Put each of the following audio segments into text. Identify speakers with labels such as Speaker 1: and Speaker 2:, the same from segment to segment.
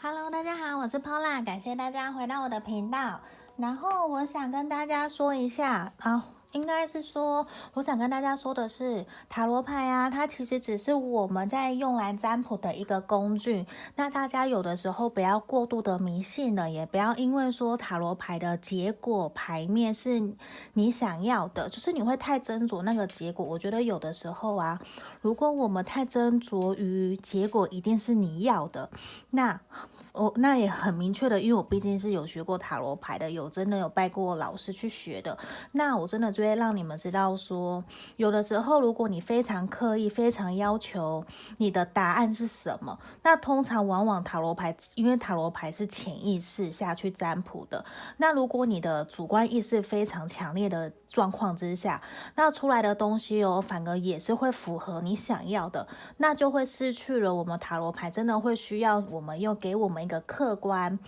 Speaker 1: Hello，大家好，我是 Pola，感谢大家回到我的频道。然后我想跟大家说一下啊。应该是说，我想跟大家说的是，塔罗牌啊，它其实只是我们在用来占卜的一个工具。那大家有的时候不要过度的迷信了，也不要因为说塔罗牌的结果牌面是你想要的，就是你会太斟酌那个结果。我觉得有的时候啊，如果我们太斟酌于结果一定是你要的，那。哦，那也很明确的，因为我毕竟是有学过塔罗牌的，有真的有拜过老师去学的。那我真的就会让你们知道说，有的时候如果你非常刻意、非常要求你的答案是什么，那通常往往塔罗牌，因为塔罗牌是潜意识下去占卜的。那如果你的主观意识非常强烈的状况之下，那出来的东西哦，反而也是会符合你想要的，那就会失去了我们塔罗牌真的会需要我们又给我们。一个客观。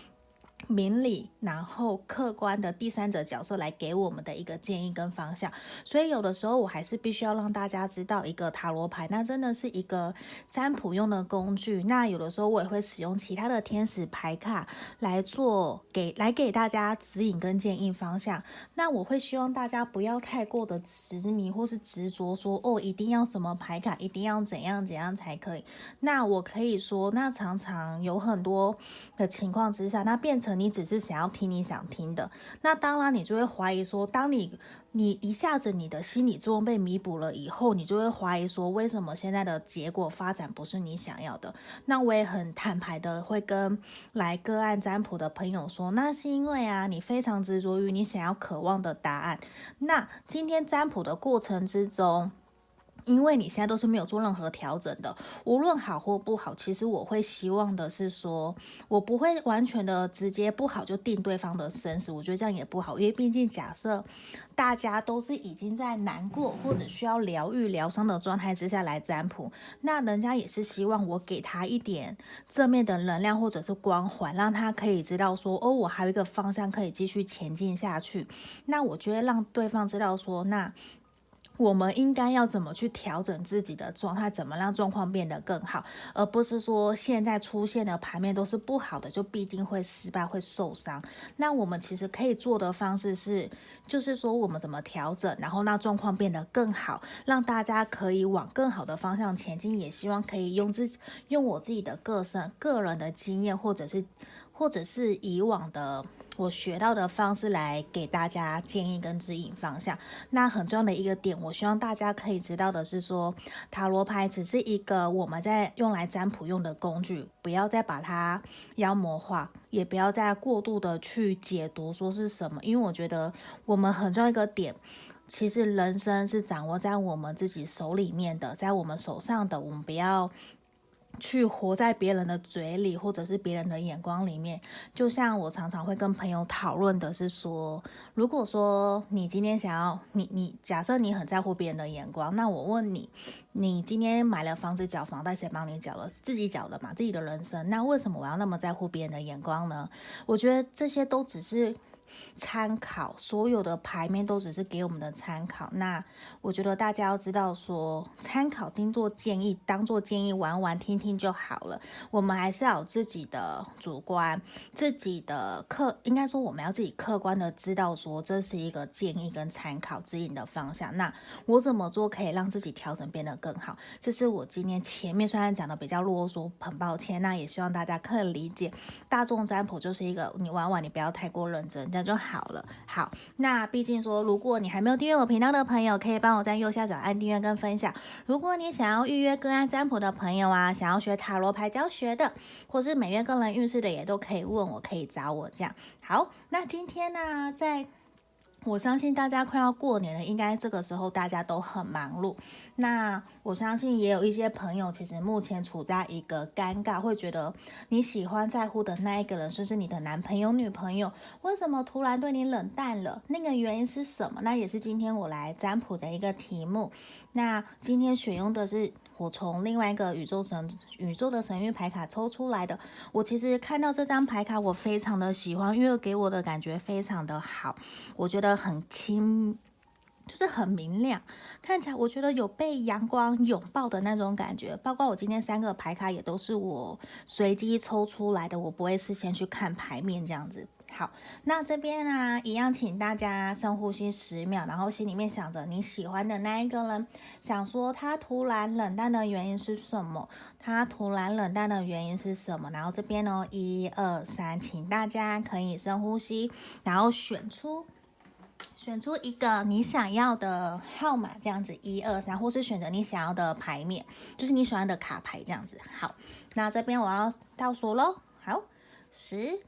Speaker 1: 明理，然后客观的第三者角色来给我们的一个建议跟方向，所以有的时候我还是必须要让大家知道，一个塔罗牌那真的是一个占卜用的工具。那有的时候我也会使用其他的天使牌卡来做给来给大家指引跟建议方向。那我会希望大家不要太过的执迷或是执着说哦，一定要什么牌卡，一定要怎样怎样才可以。那我可以说，那常常有很多的情况之下，那变成。你只是想要听你想听的，那当然你就会怀疑说，当你你一下子你的心理作用被弥补了以后，你就会怀疑说，为什么现在的结果发展不是你想要的？那我也很坦白的会跟来个案占卜的朋友说，那是因为啊，你非常执着于你想要渴望的答案。那今天占卜的过程之中。因为你现在都是没有做任何调整的，无论好或不好，其实我会希望的是说，我不会完全的直接不好就定对方的生死，我觉得这样也不好，因为毕竟假设大家都是已经在难过或者需要疗愈疗伤的状态之下来占卜，那人家也是希望我给他一点正面的能量或者是光环，让他可以知道说，哦，我还有一个方向可以继续前进下去，那我觉得让对方知道说，那。我们应该要怎么去调整自己的状态，怎么让状况变得更好，而不是说现在出现的牌面都是不好的，就必定会失败、会受伤。那我们其实可以做的方式是，就是说我们怎么调整，然后让状况变得更好，让大家可以往更好的方向前进。也希望可以用自用我自己的个身、个人的经验，或者是或者是以往的。我学到的方式来给大家建议跟指引方向。那很重要的一个点，我希望大家可以知道的是说，塔罗牌只是一个我们在用来占卜用的工具，不要再把它妖魔化，也不要再过度的去解读说是什么。因为我觉得我们很重要一个点，其实人生是掌握在我们自己手里面的，在我们手上的，我们不要。去活在别人的嘴里，或者是别人的眼光里面。就像我常常会跟朋友讨论的是说，如果说你今天想要，你你假设你很在乎别人的眼光，那我问你，你今天买了房子缴房贷，谁帮你缴了？自己缴的嘛，自己的人生。那为什么我要那么在乎别人的眼光呢？我觉得这些都只是。参考所有的牌面都只是给我们的参考，那我觉得大家要知道说，参考听作建议，当做建议玩玩听听就好了。我们还是要有自己的主观，自己的客，应该说我们要自己客观的知道说，这是一个建议跟参考指引的方向。那我怎么做可以让自己调整变得更好？这是我今天前面虽然讲的比较啰嗦，很抱歉，那也希望大家可以理解。大众占卜就是一个你玩玩，你不要太过认真。就就好了。好，那毕竟说，如果你还没有订阅我频道的朋友，可以帮我在右下角按订阅跟分享。如果你想要预约个案占卜的朋友啊，想要学塔罗牌教学的，或是每月个人运势的，也都可以问我，可以找我这样。好，那今天呢，在。我相信大家快要过年了，应该这个时候大家都很忙碌。那我相信也有一些朋友，其实目前处在一个尴尬，会觉得你喜欢在乎的那一个人，甚至你的男朋友、女朋友，为什么突然对你冷淡了？那个原因是什么？那也是今天我来占卜的一个题目。那今天选用的是。我从另外一个宇宙神宇宙的神域牌卡抽出来的，我其实看到这张牌卡，我非常的喜欢，因为给我的感觉非常的好，我觉得很清，就是很明亮，看起来我觉得有被阳光拥抱的那种感觉。包括我今天三个牌卡也都是我随机抽出来的，我不会事先去看牌面这样子。好，那这边啊，一样，请大家深呼吸十秒，然后心里面想着你喜欢的那一个人，想说他突然冷淡的原因是什么？他突然冷淡的原因是什么？然后这边呢，一二三，请大家可以深呼吸，然后选出。选出一个你想要的号码，这样子一二三，或是选择你想要的牌面，就是你喜欢的卡牌这样子。好，那这边我要倒数喽。好，十、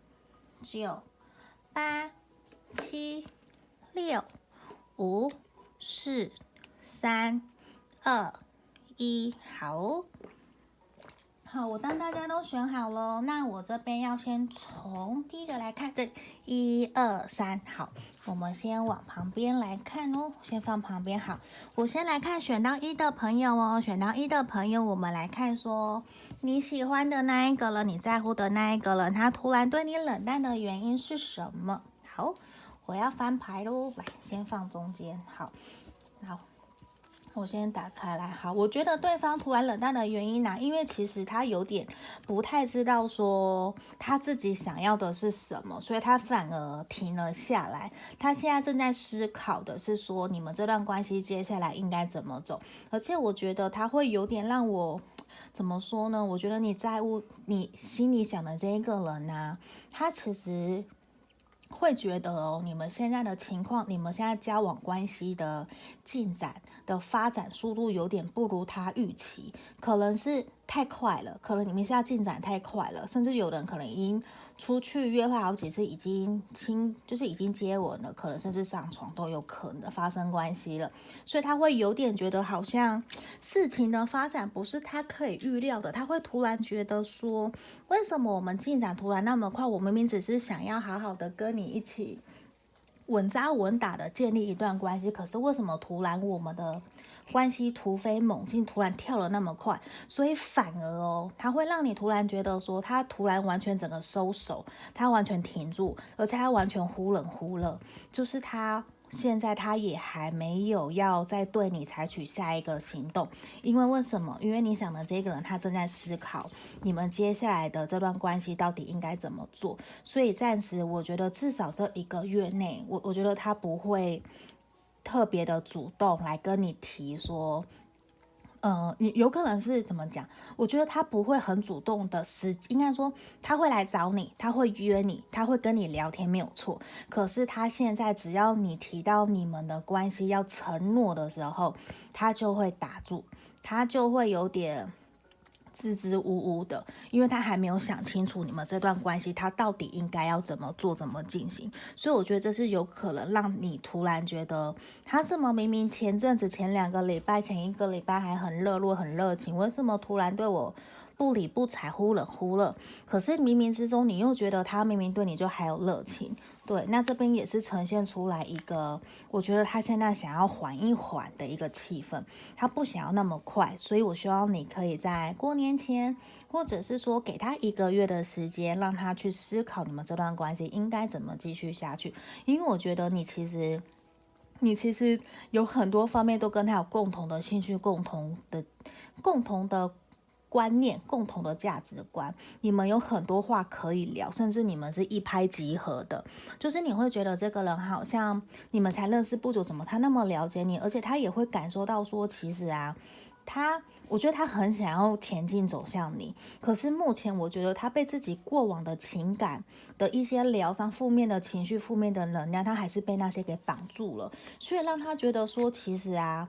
Speaker 1: 九、八、七、六、五、四、三、二、一，好。好，我当大家都选好了，那我这边要先从第一个来看，这一二三，好，我们先往旁边来看哦，先放旁边。好，我先来看选到一的朋友哦，选到一的朋友，我们来看说你喜欢的那一个了，你在乎的那一个了，他突然对你冷淡的原因是什么？好，我要翻牌喽，来，先放中间，好，好。我先打开来，好，我觉得对方突然冷淡的原因呢、因为其实他有点不太知道说他自己想要的是什么，所以他反而停了下来。他现在正在思考的是说，你们这段关系接下来应该怎么走，而且我觉得他会有点让我怎么说呢？我觉得你在乎你心里想的这一个人呢、他其实。会觉得哦，你们现在的情况，你们现在交往关系的进展的发展速度有点不如他预期，可能是太快了，可能你们现在进展太快了，甚至有人可能已经。出去约会好几次，已经亲，就是已经接吻了，可能甚至上床都有可能发生关系了，所以他会有点觉得好像事情的发展不是他可以预料的，他会突然觉得说，为什么我们进展突然那么快？我明明只是想要好好的跟你一起稳扎稳打的建立一段关系，可是为什么突然我们的？关系突飞猛进，突然跳了那么快，所以反而哦，他会让你突然觉得说，他突然完全整个收手，他完全停住，而且他完全忽冷忽热，就是他现在他也还没有要再对你采取下一个行动，因为为什么？因为你想的这个人他正在思考你们接下来的这段关系到底应该怎么做，所以暂时我觉得至少这一个月内，我我觉得他不会。特别的主动来跟你提说，呃，你有可能是怎么讲？我觉得他不会很主动的，是应该说他会来找你，他会约你，他会跟你聊天，没有错。可是他现在只要你提到你们的关系要承诺的时候，他就会打住，他就会有点。支支吾吾的，因为他还没有想清楚你们这段关系，他到底应该要怎么做、怎么进行。所以我觉得这是有可能让你突然觉得，他这么明明前阵子、前两个礼拜、前一个礼拜还很热络、很热情，为什么突然对我不理不睬、忽冷忽热？可是冥冥之中，你又觉得他明明对你就还有热情。对，那这边也是呈现出来一个，我觉得他现在想要缓一缓的一个气氛，他不想要那么快，所以我希望你可以在过年前，或者是说给他一个月的时间，让他去思考你们这段关系应该怎么继续下去，因为我觉得你其实，你其实有很多方面都跟他有共同的兴趣，共同的，共同的。观念共同的价值观，你们有很多话可以聊，甚至你们是一拍即合的。就是你会觉得这个人好像你们才认识不久，怎么他那么了解你？而且他也会感受到说，其实啊，他我觉得他很想要前进走向你。可是目前我觉得他被自己过往的情感的一些疗伤、负面的情绪、负面的能量，他还是被那些给绑住了，所以让他觉得说，其实啊。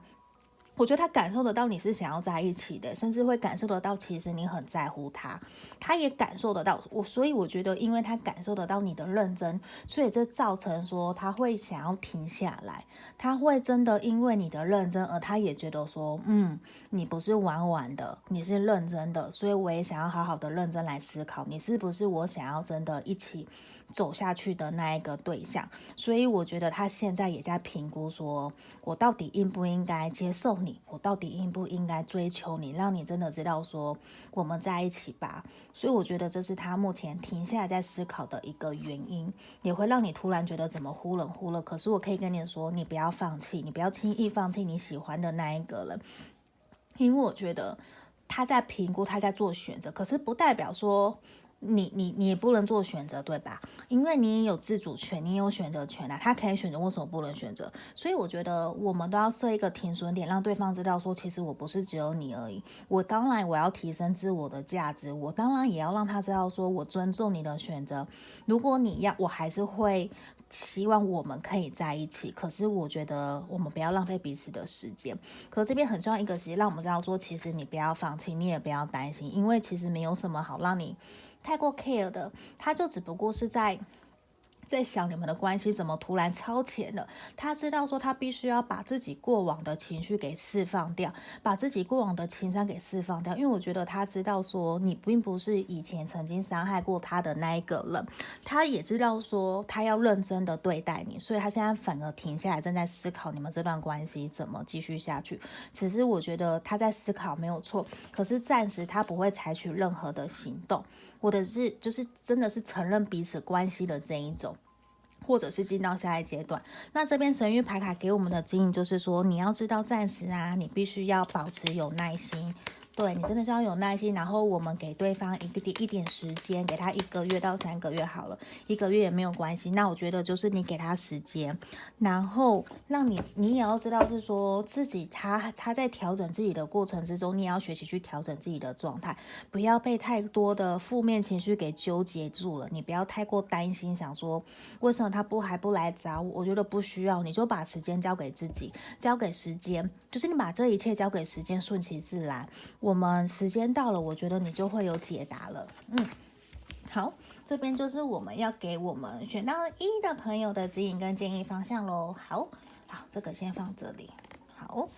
Speaker 1: 我觉得他感受得到你是想要在一起的，甚至会感受得到其实你很在乎他，他也感受得到。我，所以我觉得，因为他感受得到你的认真，所以这造成说他会想要停下来，他会真的因为你的认真，而他也觉得说，嗯，你不是玩玩的，你是认真的，所以我也想要好好的认真来思考，你是不是我想要真的一起走下去的那一个对象，所以我觉得他现在也在评估说，我到底应不应该接受你，我到底应不应该追求你，让你真的知道说我们在一起吧。所以我觉得这是他目前停下来在思考的一个原因，也会让你突然觉得怎么忽冷忽热。可是我可以跟你说，你不要放弃，你不要轻易放弃你喜欢的那一个人，因为我觉得他在评估，他在做选择，可是不代表说。你你你也不能做选择，对吧？因为你也有自主权，你也有选择权啊。他可以选择，为什么不能选择？所以我觉得我们都要设一个停损点，让对方知道说，其实我不是只有你而已。我当然我要提升自我的价值，我当然也要让他知道说我尊重你的选择。如果你要，我还是会希望我们可以在一起。可是我觉得我们不要浪费彼此的时间。可这边很重要一个，其实让我们知道说，其实你不要放弃，你也不要担心，因为其实没有什么好让你。太过 care 的，他就只不过是在在想你们的关系怎么突然超前了。他知道说他必须要把自己过往的情绪给释放掉，把自己过往的情伤给释放掉。因为我觉得他知道说你并不是以前曾经伤害过他的那一个人，他也知道说他要认真的对待你，所以他现在反而停下来，正在思考你们这段关系怎么继续下去。只是我觉得他在思考没有错，可是暂时他不会采取任何的行动。我的是就是真的是承认彼此关系的这一种，或者是进到下一阶段。那这边神谕牌卡给我们的指引就是说，你要知道暂时啊，你必须要保持有耐心。对，你真的是要有耐心，然后我们给对方一个点一点时间，给他一个月到三个月好了，一个月也没有关系。那我觉得就是你给他时间，然后让你你也要知道是说自己他他在调整自己的过程之中，你也要学习去调整自己的状态，不要被太多的负面情绪给纠结住了。你不要太过担心，想说为什么他不还不来找我？我觉得不需要，你就把时间交给自己，交给时间，就是你把这一切交给时间，顺其自然。我们时间到了，我觉得你就会有解答了。嗯，好，这边就是我们要给我们选到一的朋友的指引跟建议方向喽。好，好，这个先放这里。好，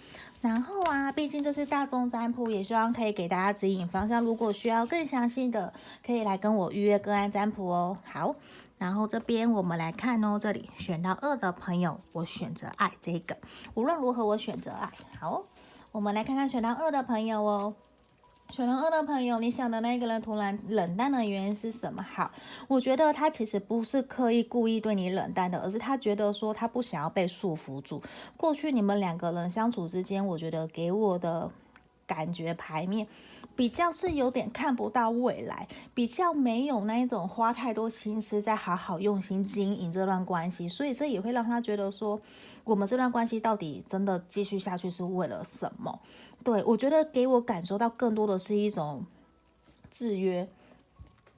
Speaker 1: 然后啊，毕竟这是大众占卜，也希望可以给大家指引方向。如果需要更详细的，可以来跟我预约个案占卜哦。好，然后这边我们来看哦，这里选到二的朋友，我选择爱这个。无论如何，我选择爱。好。我们来看看选到二的朋友哦，选到二的朋友，你想的那个人突然冷淡的原因是什么？好，我觉得他其实不是刻意故意对你冷淡的，而是他觉得说他不想要被束缚住。过去你们两个人相处之间，我觉得给我的感觉牌面。比较是有点看不到未来，比较没有那一种花太多心思在好好用心经营这段关系，所以这也会让他觉得说，我们这段关系到底真的继续下去是为了什么？对，我觉得给我感受到更多的是一种制约。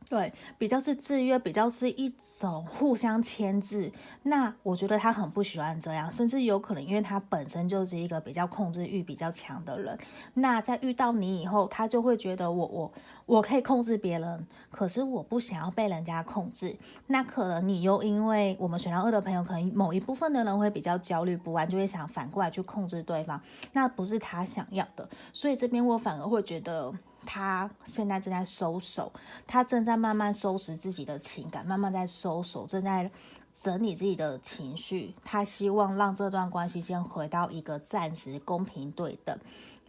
Speaker 1: 对，比较是制约，比较是一种互相牵制。那我觉得他很不喜欢这样，甚至有可能因为他本身就是一个比较控制欲比较强的人。那在遇到你以后，他就会觉得我我我可以控制别人，可是我不想要被人家控制。那可能你又因为我们选到二的朋友，可能某一部分的人会比较焦虑不安，就会想反过来去控制对方，那不是他想要的。所以这边我反而会觉得。他现在正在收手，他正在慢慢收拾自己的情感，慢慢在收手，正在整理自己的情绪。他希望让这段关系先回到一个暂时公平对等。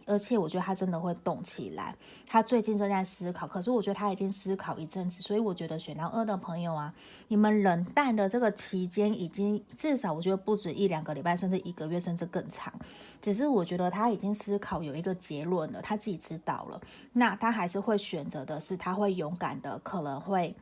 Speaker 1: 而且我觉得他真的会动起来，他最近正在思考，可是我觉得他已经思考一阵子，所以我觉得选到二的朋友啊，你们冷淡的这个期间已经至少我觉得不止一两个礼拜，甚至一个月，甚至更长。只是我觉得他已经思考有一个结论了，他自己知道了，那他还是会选择的是他会勇敢的，可能会，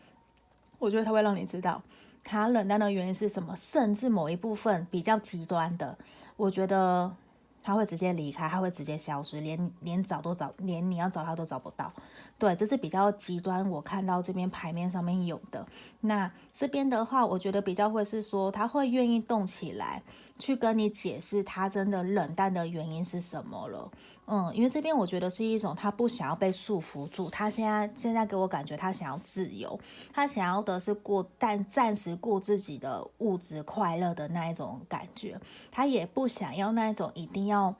Speaker 1: 我觉得他会让你知道他冷淡的原因是什么，甚至某一部分比较极端的，我觉得。他会直接离开，他会直接消失，连连找都找，连你要找他都找不到。对，这是比较极端。我看到这边牌面上面有的，那这边的话，我觉得比较会是说，他会愿意动起来，去跟你解释他真的冷淡的原因是什么了。嗯，因为这边我觉得是一种他不想要被束缚住，他现在现在给我感觉他想要自由，他想要的是过但暂时过自己的物质快乐的那一种感觉，他也不想要那一种一定要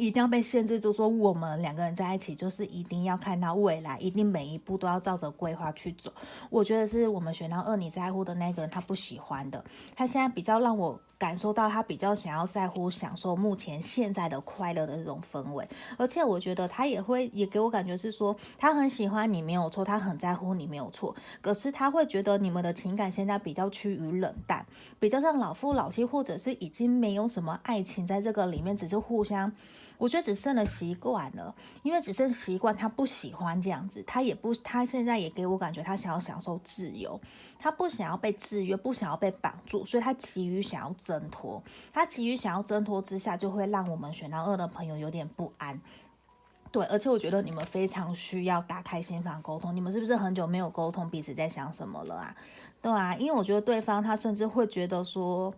Speaker 1: 一定要被限制住，说我们两个人在一起就是一定要看到未来，一定每一步都要照着规划去走。我觉得是我们选到二你在乎的那个人，他不喜欢的。他现在比较让我感受到，他比较想要在乎享受目前现在的快乐的这种氛围。而且我觉得他也会也给我感觉是说，他很喜欢你没有错，他很在乎你没有错。可是他会觉得你们的情感现在比较趋于冷淡，比较像老夫老妻，或者是已经没有什么爱情在这个里面，只是互相。我觉得只剩了习惯了，因为只剩习惯，他不喜欢这样子，他也不，他现在也给我感觉，他想要享受自由，他不想要被制约，不想要被绑住，所以他急于想要挣脱，他急于想要挣脱之下，就会让我们选到二的朋友有点不安。对，而且我觉得你们非常需要打开心房沟通，你们是不是很久没有沟通彼此在想什么了啊？对啊，因为我觉得对方他甚至会觉得说。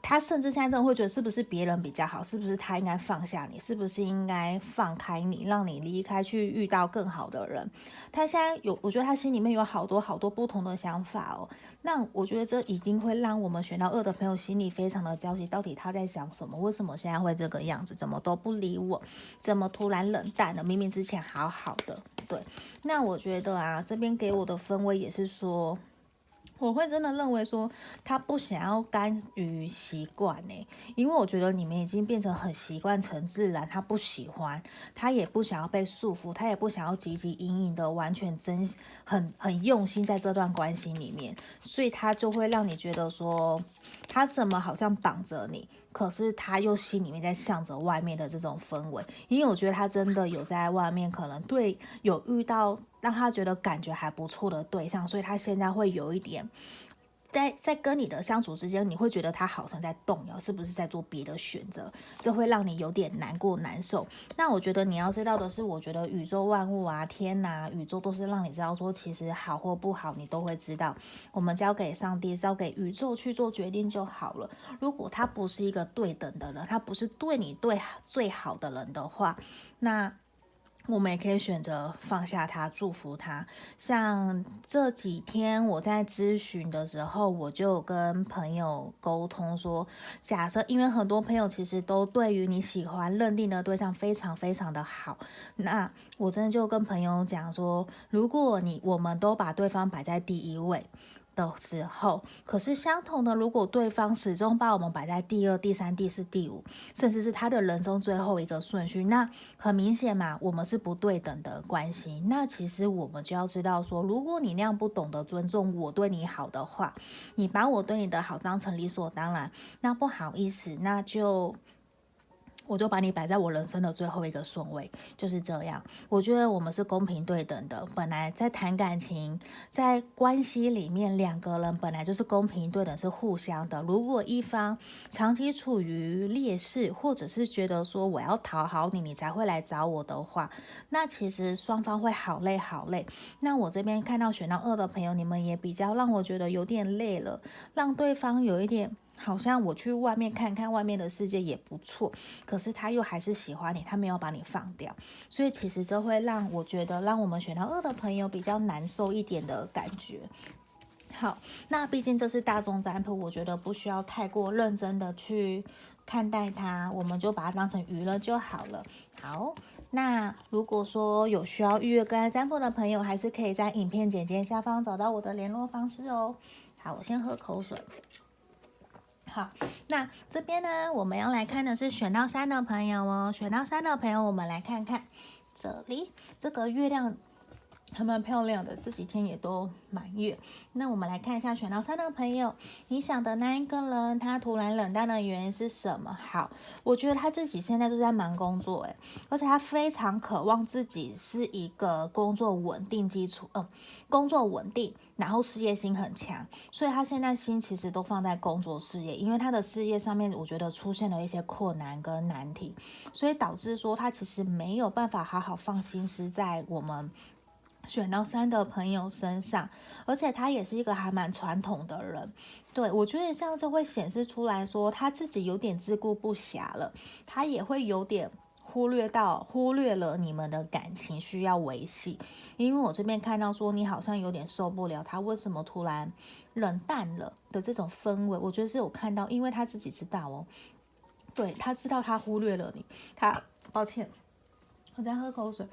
Speaker 1: 他甚至现在真的会觉得，是不是别人比较好？是不是他应该放下你？是不是应该放开你，让你离开，去遇到更好的人？他现在有，我觉得他心里面有好多好多不同的想法哦。那我觉得这已经会让我们选到二的朋友心里非常的焦急。到底他在想什么？为什么现在会这个样子？怎么都不理我？怎么突然冷淡了？明明之前好好的。对，那我觉得啊，这边给我的氛围也是说。我会真的认为说，他不想要甘于习惯呢，因为我觉得你们已经变成很习惯成自然，他不喜欢，他也不想要被束缚，他也不想要汲汲营营的完全真很很用心在这段关系里面，所以他就会让你觉得说，他怎么好像绑着你。可是他又心里面在向着外面的这种氛围，因为我觉得他真的有在外面可能对有遇到让他觉得感觉还不错的对象，所以他现在会有一点。在在跟你的相处之间，你会觉得他好像在动摇，是不是在做别的选择？这会让你有点难过难受。那我觉得你要知道的是，我觉得宇宙万物啊，天呐，宇宙都是让你知道说，其实好或不好，你都会知道。我们交给上帝，交给宇宙去做决定就好了。如果他不是一个对等的人，他不是对你对最好的人的话，那。我们也可以选择放下他，祝福他。像这几天我在咨询的时候，我就跟朋友沟通说，假设因为很多朋友其实都对于你喜欢认定的对象非常非常的好，那我真的就跟朋友讲说，如果你我们都把对方摆在第一位。的时候，可是相同的，如果对方始终把我们摆在第二、第三、第四、第五，甚至是他的人生最后一个顺序，那很明显嘛，我们是不对等的关系。那其实我们就要知道说，如果你那样不懂得尊重我对你好的话，你把我对你的好当成理所当然，那不好意思，那就。我就把你摆在我人生的最后一个顺位，就是这样。我觉得我们是公平对等的。本来在谈感情，在关系里面，两个人本来就是公平对等，是互相的。如果一方长期处于劣势，或者是觉得说我要讨好你，你才会来找我的话，那其实双方会好累好累。那我这边看到选到二的朋友，你们也比较让我觉得有点累了，让对方有一点。好像我去外面看看外面的世界也不错，可是他又还是喜欢你，他没有把你放掉，所以其实这会让我觉得让我们选到二的朋友比较难受一点的感觉。好，那毕竟这是大众占卜，我觉得不需要太过认真的去看待它，我们就把它当成娱乐就好了。好，那如果说有需要预约个案占卜的朋友，还是可以在影片简介下方找到我的联络方式哦。好，我先喝口水。好，那这边呢，我们要来看的是选到三的朋友哦。选到三的朋友，我们来看看这里这个月亮还蛮漂亮的，这几天也都满月。那我们来看一下选到三的朋友，你想的那一个人，他突然冷淡的原因是什么？好，我觉得他自己现在都在忙工作，诶，而且他非常渴望自己是一个工作稳定基础，嗯，工作稳定。然后事业心很强，所以他现在心其实都放在工作事业，因为他的事业上面，我觉得出现了一些困难跟难题，所以导致说他其实没有办法好好放心思在我们选到三的朋友身上，而且他也是一个还蛮传统的人，对，我觉得像这会显示出来说他自己有点自顾不暇了，他也会有点。忽略到忽略了你们的感情需要维系，因为我这边看到说你好像有点受不了他为什么突然冷淡了的这种氛围，我觉得是有看到，因为他自己知道哦，对，他知道他忽略了你，他抱歉，我在喝口水。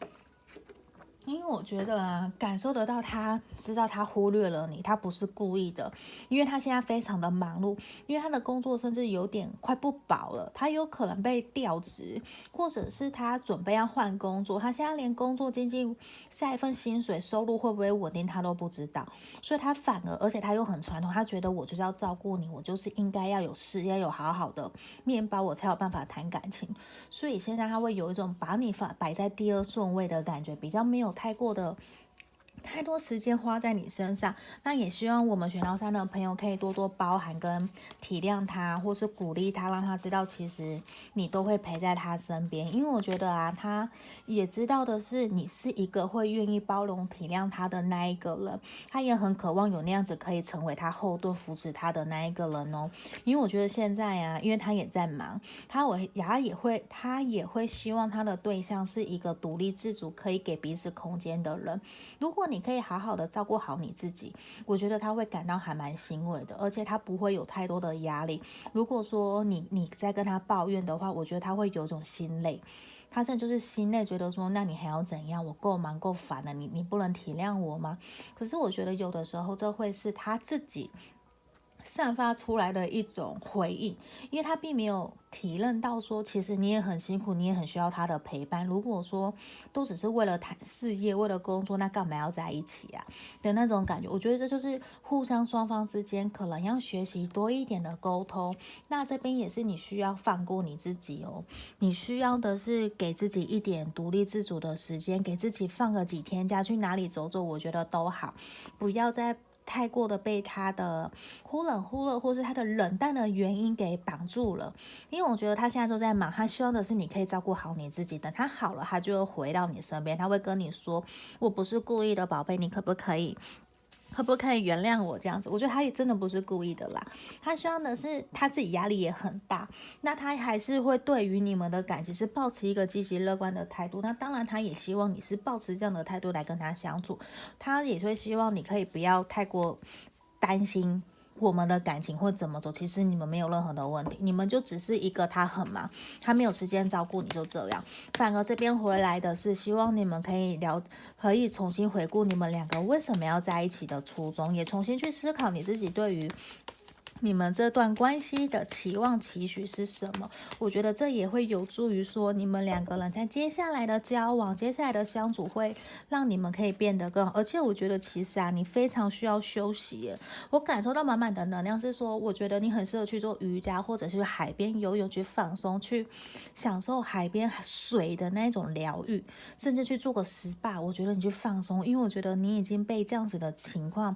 Speaker 1: 因为我觉得啊，感受得到他知道他忽略了你，他不是故意的，因为他现在非常的忙碌，因为他的工作甚至有点快不保了，他有可能被调职，或者是他准备要换工作，他现在连工作经济下一份薪水收入会不会稳定他都不知道，所以他反而而且他又很传统，他觉得我就是要照顾你，我就是应该要有事业，要有好好的面包，我才有办法谈感情，所以现在他会有一种把你放摆在第二顺位的感觉，比较没有。太过的。太多时间花在你身上，那也希望我们选到三的朋友可以多多包涵跟体谅他，或是鼓励他，让他知道其实你都会陪在他身边。因为我觉得啊，他也知道的是你是一个会愿意包容体谅他的那一个人，他也很渴望有那样子可以成为他后盾扶持他的那一个人哦。因为我觉得现在啊，因为他也在忙，他我牙也会，他也会希望他的对象是一个独立自主、可以给彼此空间的人。如果你你可以好好的照顾好你自己，我觉得他会感到还蛮欣慰的，而且他不会有太多的压力。如果说你你在跟他抱怨的话，我觉得他会有种心累，他这就是心累，觉得说那你还要怎样？我够忙够烦了，你你不能体谅我吗？可是我觉得有的时候这会是他自己。散发出来的一种回应，因为他并没有体认到说，其实你也很辛苦，你也很需要他的陪伴。如果说都只是为了谈事业、为了工作，那干嘛要在一起啊？的那种感觉，我觉得这就是互相双方之间可能要学习多一点的沟通。那这边也是你需要放过你自己哦，你需要的是给自己一点独立自主的时间，给自己放个几天假，去哪里走走，我觉得都好，不要再。太过的被他的忽冷忽热，或是他的冷淡的原因给绑住了，因为我觉得他现在都在忙，他希望的是你可以照顾好你自己，等他好了，他就会回到你身边，他会跟你说：“我不是故意的，宝贝，你可不可以？”可不可以原谅我这样子？我觉得他也真的不是故意的啦。他希望的是他自己压力也很大，那他还是会对于你们的感情是保持一个积极乐观的态度。那当然，他也希望你是保持这样的态度来跟他相处。他也会希望你可以不要太过担心。我们的感情会怎么走？其实你们没有任何的问题，你们就只是一个他很忙，他没有时间照顾你，就这样。反而这边回来的是希望你们可以聊，可以重新回顾你们两个为什么要在一起的初衷，也重新去思考你自己对于。你们这段关系的期望期许是什么？我觉得这也会有助于说你们两个人在接下来的交往、接下来的相处，会让你们可以变得更好。而且我觉得其实啊，你非常需要休息。我感受到满满的能量，是说我觉得你很适合去做瑜伽，或者是去海边游泳去放松，去享受海边水的那种疗愈，甚至去做个 SPA。我觉得你去放松，因为我觉得你已经被这样子的情况。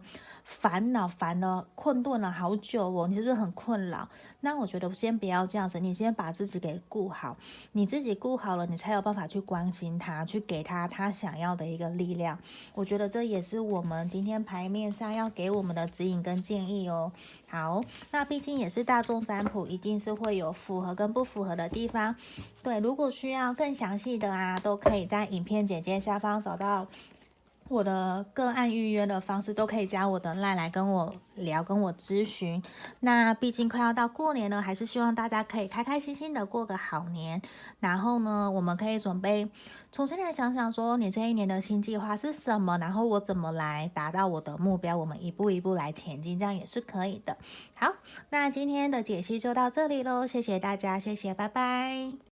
Speaker 1: 烦恼烦了，困顿了好久哦，你是不是很困扰？那我觉得先不要这样子，你先把自己给顾好，你自己顾好了，你才有办法去关心他，去给他他想要的一个力量。我觉得这也是我们今天牌面上要给我们的指引跟建议哦。好，那毕竟也是大众占卜，一定是会有符合跟不符合的地方。对，如果需要更详细的啊，都可以在影片简介下方找到。我的个案预约的方式都可以加我的 LINE 来跟我聊，跟我咨询。那毕竟快要到过年了，还是希望大家可以开开心心的过个好年。然后呢，我们可以准备重新来想想说，你这一年的新计划是什么？然后我怎么来达到我的目标？我们一步一步来前进，这样也是可以的。好，那今天的解析就到这里喽，谢谢大家，谢谢，拜拜。